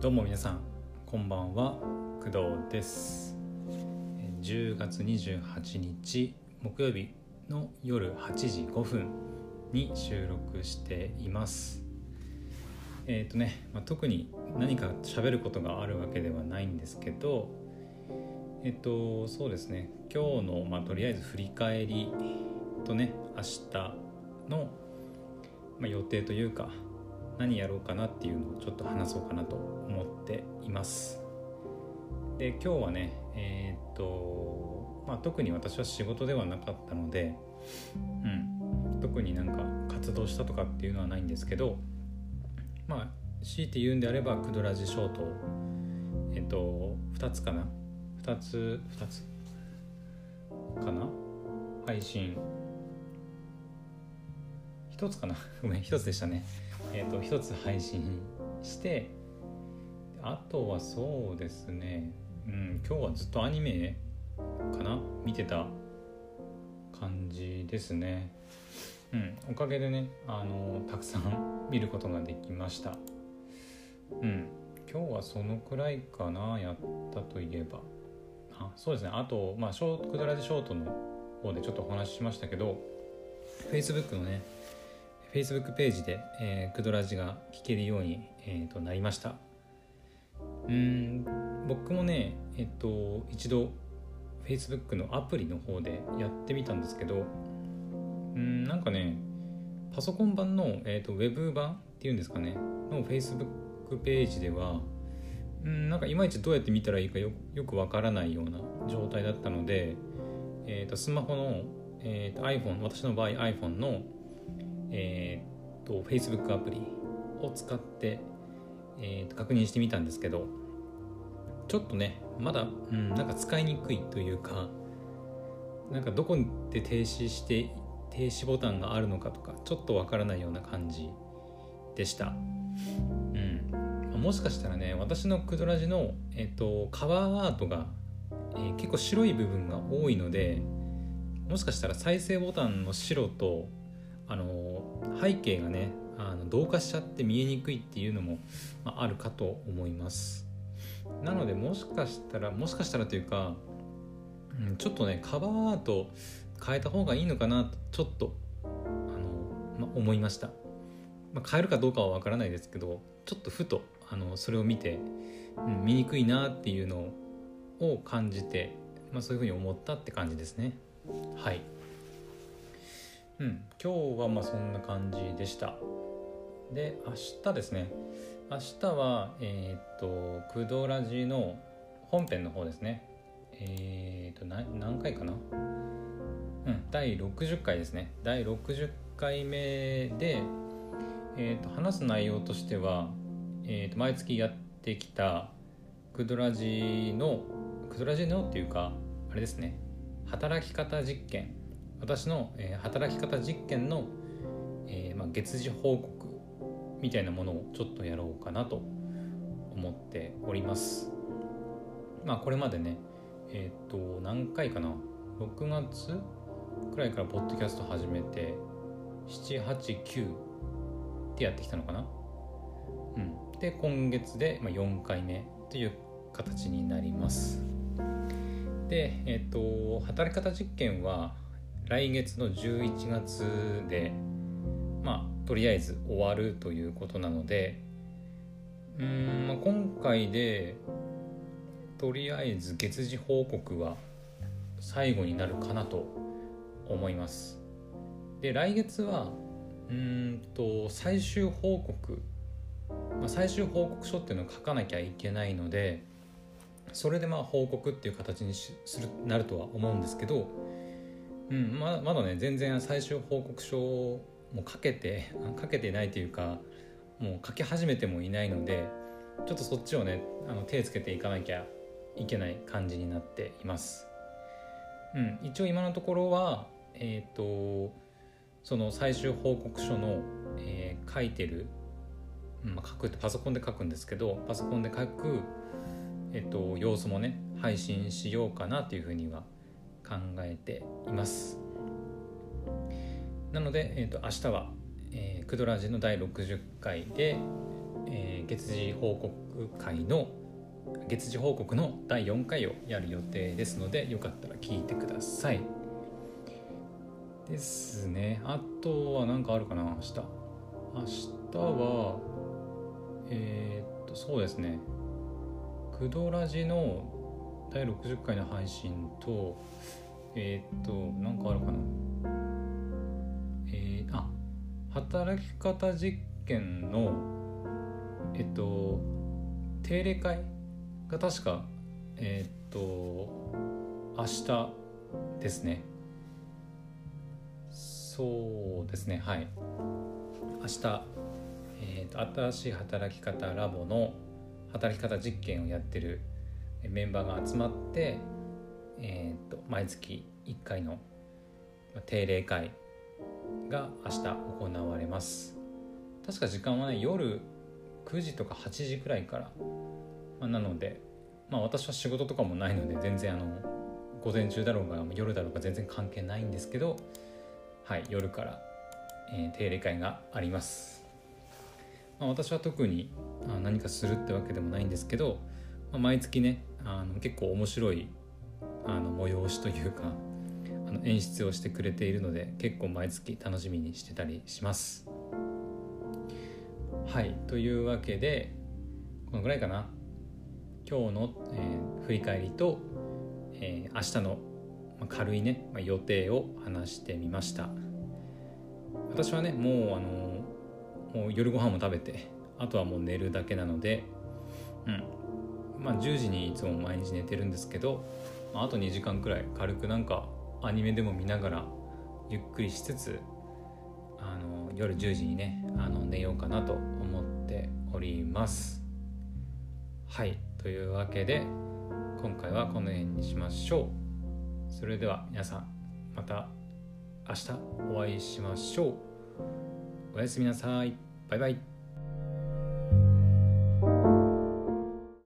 どうも皆さんこんばんは。工藤です。10月28日木曜日の夜8時5分に収録しています。えっ、とね、まあ、特に何か喋ることがあるわけではないんですけどえっ、とそうですね。今日の、まあ、とりあえず振り返りとね明日の、まあ、予定というか何やろうかなっていうのをちょっと話そうかなと思っています。で今日はねえーっとまあ特に私は仕事ではなかったのでうん特になんか活動したとかっていうのはないんですけどまあ強いて言うんであればクドラジショートえっと2つかな。2つ2つかな？配信。1つかな？ごめん1つでしたね。えー、と一つ配信してあとはそうですね、うん、今日はずっとアニメかな？見てた感じですね。うんおかげでねあのたくさん 見ることができました。うん今日はそのくらいかなやったといえば。あそうですね。あとまあショートクドラジショートの方でちょっとお話ししましたけど Facebook のね Facebook ページで、えー、クドラジが聞けるように、えー、となりました。うん僕もねえっ、と一度 Facebook のアプリの方でやってみたんですけどうんなんかねパソコン版の、えー、とウェブ版っていうんですかねの Facebook ページではうんなんかいまいちどうやって見たらいいかよよくわからないような状態だったので、えー、とスマホの、えー、と iPhone 私の場合 iPhone のえー、と Facebook アプリを使って、えー、と確認してみたんですけどちょっとねまだ、うん、なんか使いにくいというかなんかどこで停止して停止ボタンがあるのかとかちょっとわからないような感じでした。うん、もしかしたらね私のクドラジの、えーと、カバーアートが、えー、結構白い部分が多いのでもしかしたら再生ボタンの白とあの背景がねあの同化しちゃって見えにくいっていうのも、まあ、あるかと思います。なのでもしかしたらもしかしたらというか、うん、ちょっとねカバーアート変えた方がいいのかなとちょっとあの、まあ、思いました、まあ、変えるかどうかはわからないですけどちょっとふとあのそれを見て、うん、見にくいなっていうのを感じて、まあ、そういうふうに思ったって感じですね。はい。うん、今日はまあそんな感じでした。で明日ですね。明日はえっ、とクドラジの本編の方ですね。えっ、と何回かな？うん第60回ですね。第60回目で、えーと、話す内容としては、えーと、毎月やってきたクドラジのクドラジのっていうかあれですね。働き方実験。私の、えー、働き方実験の、えーまあ、月次報告みたいなものをちょっとやろうかなと思っております。まあこれまでねえっ、と何回かな？6月くらいからポッドキャスト始めて789ってやってきたのかな？うん、で今月で、まあ、4回目という形になります。でえっ、と働き方実験は来月の11月でまあとりあえず終わるということなのでうん、まあ、今回でとりあえず月次報告は最後になるかなと思います。で来月はうんと最終報告、まあ、最終報告書っていうのを書かなきゃいけないのでそれでまあ報告っていう形にするなるとは思うんですけどうんままだね全然最終報告書をもう書けて書けてないというかもう書き始めてもいないのでちょっとそっちをねあの手つけていかなきゃいけない感じになっています。うん、一応今のところはえっ、ー、とその最終報告書の、えー、書いてる、まあ、書くってパソコンで書くんですけどパソコンで書く、えーと様子もね配信しようかなというふうには考えています。なので、えーと、明日は、えー、クドラジの第60回で、えー、月次報告会の月次報告の第4回をやる予定ですのでよかったら聞いてください。ですね。あとは何かあるかな明日？明日はえー、っとそうですね。クドラジの第60回の配信とえー、っと何かあるかな。えー、あ働き方実験のえっと定例会が確かえっと明日ですね。そうですねはい。明日、えーと、新しい働き方ラボの働き方実験をやってるメンバーが集まって、えーと、毎月1回の定例会が明日行われます。確か時間はね夜9時とか8時くらいから、まあ、なので、まあ、私は仕事とかもないので全然あの午前中だろうが夜だろうが全然関係ないんですけどはい、夜から、えー、定例会があります、まあ、私は特にあ何かするってわけでもないんですけど、まあ、毎月ねあの結構面白いあの催しというかあの演出をしてくれているので結構毎月楽しみにしてたりします。はいというわけでこのぐらいかな。今日の、えー、振り返りと、えー、明日のまあ、軽いね、まあ、予定を話してみました。私はねもうあのもう夜ご飯も食べてあとはもう寝るだけなのでうん。まあ10時にいつも毎日寝てるんですけど、まあ、あと2時間くらい軽くなんかアニメでも見ながらゆっくりしつつあの夜10時にねあの寝ようかなと思っております。はい。というわけで今回はこの辺にしましょう。それでは皆さんまた明日お会いしましょう。おやすみなさい。バイバイ。